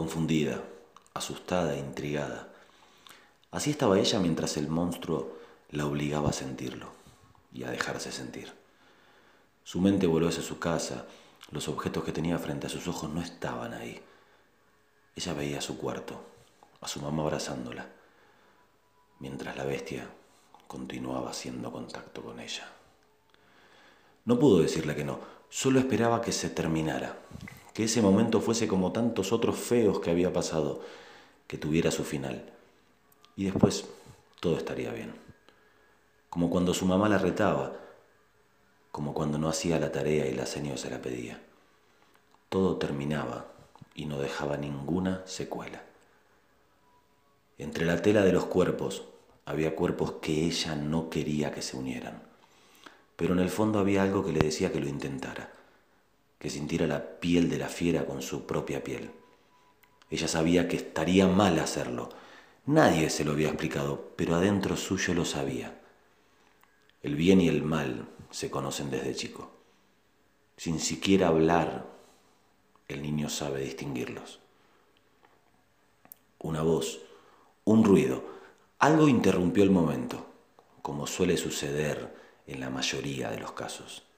confundida, asustada, intrigada. Así estaba ella mientras el monstruo la obligaba a sentirlo y a dejarse sentir. Su mente voló hacia su casa, los objetos que tenía frente a sus ojos no estaban ahí. Ella veía su cuarto, a su mamá abrazándola, mientras la bestia continuaba haciendo contacto con ella. No pudo decirle que no, solo esperaba que se terminara, que ese momento fuese como tantos otros feos que había pasado, que tuviera su final. Y después todo estaría bien. Como cuando su mamá la retaba, como cuando no hacía la tarea y la señora se la pedía. Todo terminaba y no dejaba ninguna secuela. Entre la tela de los cuerpos había cuerpos que ella no quería que se unieran, pero en el fondo había algo que le decía que lo intentara, que sintiera la piel de la fiera con su propia piel. Ella sabía que estaría mal hacerlo. Nadie se lo había explicado, pero adentro suyo lo sabía. El bien y el mal se conocen desde chico. Sin siquiera hablar, el niño sabe distinguirlos. Una voz, un ruido, algo interrumpió el momento, como suele suceder en la mayoría de los casos.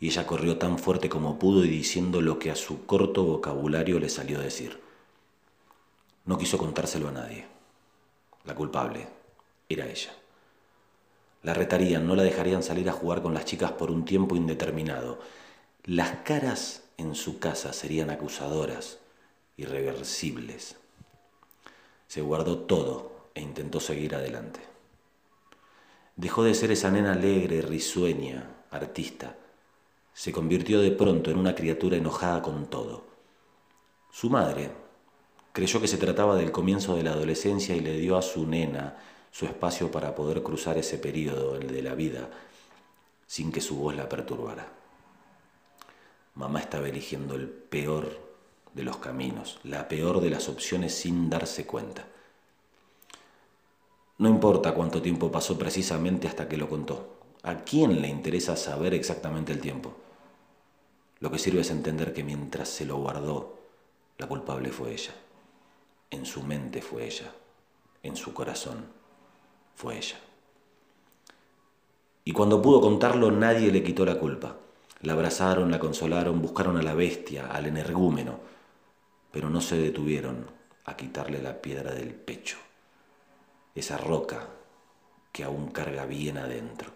Y ella corrió tan fuerte como pudo y diciendo lo que a su corto vocabulario le salió a decir. No quiso contárselo a nadie. La culpable era ella. La retarían, no la dejarían salir a jugar con las chicas por un tiempo indeterminado. Las caras en su casa serían acusadoras, irreversibles. Se guardó todo e intentó seguir adelante. Dejó de ser esa nena alegre, risueña, artista. Se convirtió de pronto en una criatura enojada con todo. Su madre creyó que se trataba del comienzo de la adolescencia y le dio a su nena su espacio para poder cruzar ese periodo, el de la vida, sin que su voz la perturbara. Mamá estaba eligiendo el peor de los caminos, la peor de las opciones sin darse cuenta. No importa cuánto tiempo pasó precisamente hasta que lo contó. ¿A quién le interesa saber exactamente el tiempo? Lo que sirve es entender que mientras se lo guardó, la culpable fue ella. En su mente fue ella. En su corazón fue ella. Y cuando pudo contarlo nadie le quitó la culpa. La abrazaron, la consolaron, buscaron a la bestia, al energúmeno, pero no se detuvieron a quitarle la piedra del pecho, esa roca que aún carga bien adentro.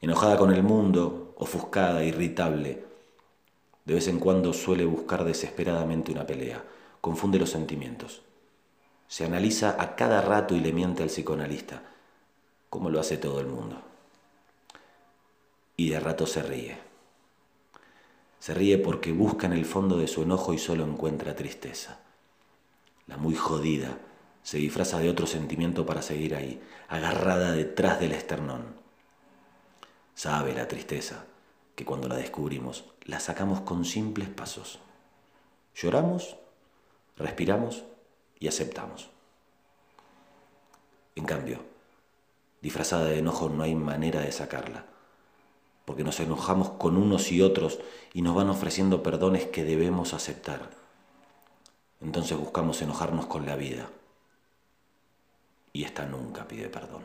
Enojada con el mundo, ofuscada, irritable, de vez en cuando suele buscar desesperadamente una pelea, confunde los sentimientos se analiza a cada rato y le miente al psicoanalista, como lo hace todo el mundo. Y de rato se ríe. Se ríe porque busca en el fondo de su enojo y solo encuentra tristeza. La muy jodida se disfraza de otro sentimiento para seguir ahí, agarrada detrás del esternón. Sabe la tristeza que cuando la descubrimos la sacamos con simples pasos. Lloramos, respiramos y aceptamos. En cambio, disfrazada de enojo no hay manera de sacarla, porque nos enojamos con unos y otros y nos van ofreciendo perdones que debemos aceptar. Entonces buscamos enojarnos con la vida y esta nunca pide perdón,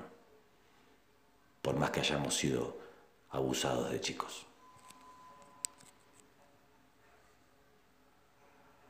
por más que hayamos sido abusados de chicos.